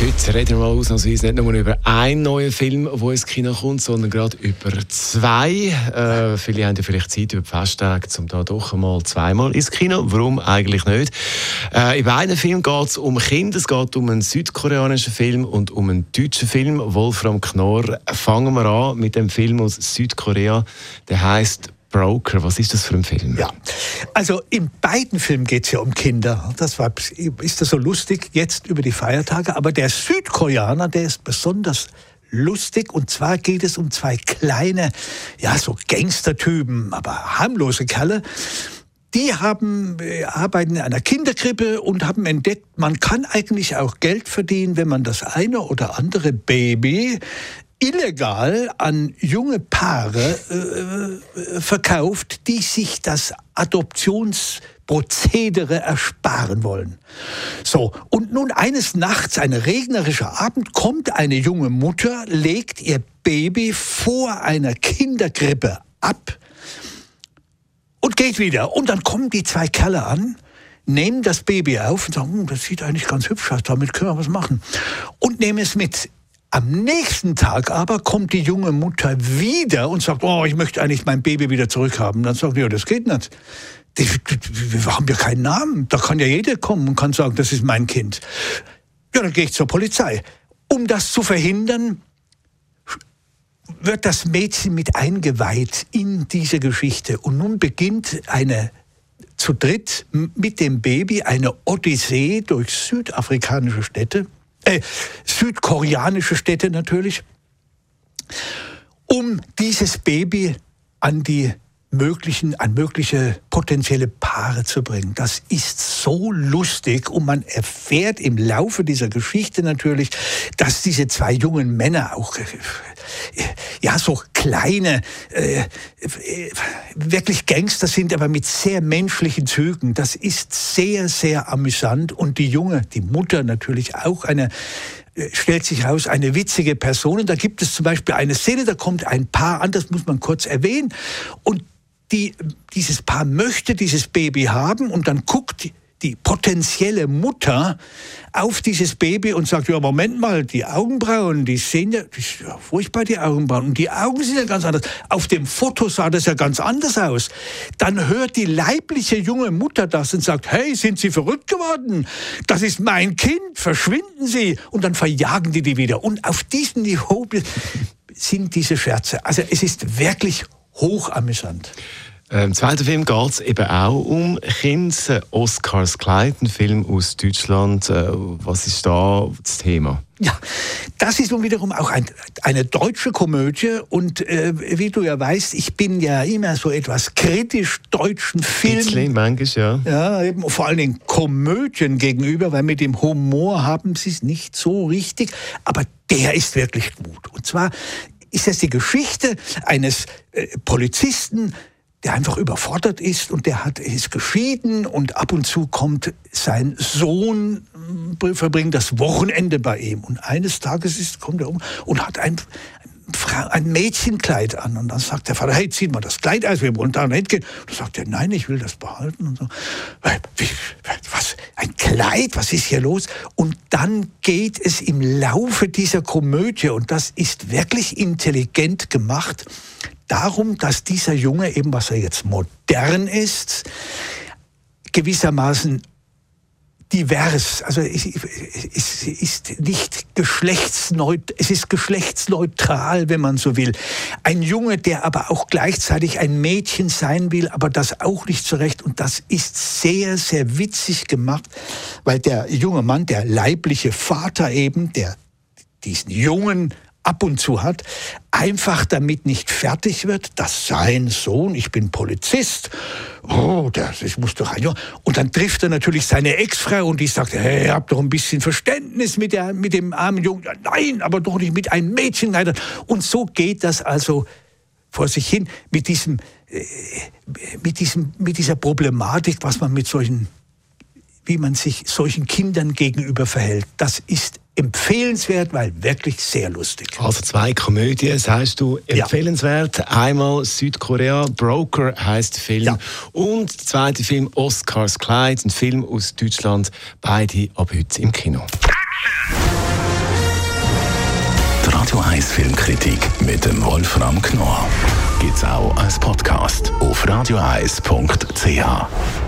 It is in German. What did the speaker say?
Heute reden wir mal ausnahmsweise nicht nur über einen neuen Film, der ins Kino kommt, sondern gerade über zwei. Äh, viele haben ja vielleicht Zeit über die Festtage, um da doch einmal zweimal ins Kino. Warum eigentlich nicht? Äh, in beiden Filmen geht es um Kinder. Es geht um einen südkoreanischen Film und um einen deutschen Film. Wolfram Knorr. Fangen wir an mit dem Film aus Südkorea. Der heißt Broker, was ist das für ein Film? Ja, also in beiden Filmen geht es ja um Kinder. Das war, ist das so lustig jetzt über die Feiertage. Aber der Südkoreaner, der ist besonders lustig. Und zwar geht es um zwei kleine, ja, so Gangstertypen, aber harmlose Kerle. Die haben, äh, arbeiten in einer Kinderkrippe und haben entdeckt, man kann eigentlich auch Geld verdienen, wenn man das eine oder andere Baby illegal an junge Paare äh, äh, verkauft, die sich das Adoptionsprozedere ersparen wollen. So, und nun eines Nachts, ein regnerischer Abend, kommt eine junge Mutter, legt ihr Baby vor einer Kinderkrippe ab und geht wieder. Und dann kommen die zwei Kerle an, nehmen das Baby auf und sagen, hm, das sieht eigentlich ganz hübsch aus, damit können wir was machen. Und nehmen es mit am nächsten Tag aber kommt die junge Mutter wieder und sagt, oh, ich möchte eigentlich mein Baby wieder zurückhaben. Dann sagt ja, das geht nicht. Wir haben ja keinen Namen. Da kann ja jeder kommen und kann sagen, das ist mein Kind. Ja, dann gehe ich zur Polizei. Um das zu verhindern, wird das Mädchen mit eingeweiht in diese Geschichte. Und nun beginnt eine zu dritt mit dem Baby eine Odyssee durch südafrikanische Städte äh, südkoreanische Städte natürlich, um dieses Baby an die möglichen, an mögliche potenzielle Paare zu bringen. Das ist so lustig und man erfährt im Laufe dieser Geschichte natürlich, dass diese zwei jungen Männer auch äh, ja so kleine äh, wirklich Gangster sind, aber mit sehr menschlichen Zügen. Das ist sehr sehr amüsant und die junge, die Mutter natürlich auch eine äh, stellt sich heraus, eine witzige Person. Und da gibt es zum Beispiel eine Szene, da kommt ein Paar an, das muss man kurz erwähnen. Und die, dieses Paar möchte dieses Baby haben und dann guckt die potenzielle Mutter auf dieses Baby und sagt, ja, Moment mal, die Augenbrauen, die sehen ja, das ist ja furchtbar, die Augenbrauen. Und die Augen sind ja ganz anders. Auf dem Foto sah das ja ganz anders aus. Dann hört die leibliche junge Mutter das und sagt, hey, sind Sie verrückt geworden? Das ist mein Kind, verschwinden Sie. Und dann verjagen die die wieder. Und auf diesem Niveau sind diese Scherze. Also es ist wirklich hochamüsant. Im zweiten Film geht es eben auch um Kinder. Oscars Kleid, ein Film aus Deutschland. Äh, was ist da das Thema? Ja, das ist nun wiederum auch ein, eine deutsche Komödie und äh, wie du ja weißt, ich bin ja immer so etwas kritisch deutschen Filmen. manchmal, ja. Ja, eben vor allen Dingen Komödien gegenüber, weil mit dem Humor haben sie es nicht so richtig, aber der ist wirklich gut. Und zwar ist das die Geschichte eines äh, Polizisten, der einfach überfordert ist und der hat, ist geschieden und ab und zu kommt sein Sohn, äh, verbringt das Wochenende bei ihm. Und eines Tages ist, kommt er um und hat ein, ein Mädchenkleid an. Und dann sagt der Vater, hey, zieh mal das Kleid aus, wir wollen da nicht gehen. Und dann sagt er, nein, ich will das behalten. Und so, was, ein Kleid, was ist hier los? Und dann geht es im Laufe dieser Komödie, und das ist wirklich intelligent gemacht, darum, dass dieser Junge, eben was er jetzt modern ist, gewissermaßen divers, also es, es ist nicht geschlechtsneutral, es ist geschlechtsneutral, wenn man so will. Ein Junge, der aber auch gleichzeitig ein Mädchen sein will, aber das auch nicht zurecht. Und das ist sehr, sehr witzig gemacht, weil der junge Mann, der leibliche Vater eben, der diesen Jungen ab und zu hat, einfach damit nicht fertig wird, dass sein Sohn, ich bin Polizist, oh, das, das muss doch ein Junge. Und dann trifft er natürlich seine Ex-Frau und die sagt, hey, habt doch ein bisschen Verständnis mit, der, mit dem armen Jungen. Nein, aber doch nicht mit einem Mädchen. Und so geht das also vor sich hin mit diesem, äh, mit diesem, mit dieser Problematik, was man mit solchen wie man sich solchen Kindern gegenüber verhält. Das ist empfehlenswert, weil wirklich sehr lustig. Also zwei Komödien, sagst du, empfehlenswert. Ja. Einmal Südkorea, Broker heißt Film. Ja. Und der zweite Film Oscars Kleid, ein Film aus Deutschland. Beide ab heute im Kino. Die Radio 1 Filmkritik mit dem Wolfram Knorr gibt's auch als Podcast auf radioeis.ch.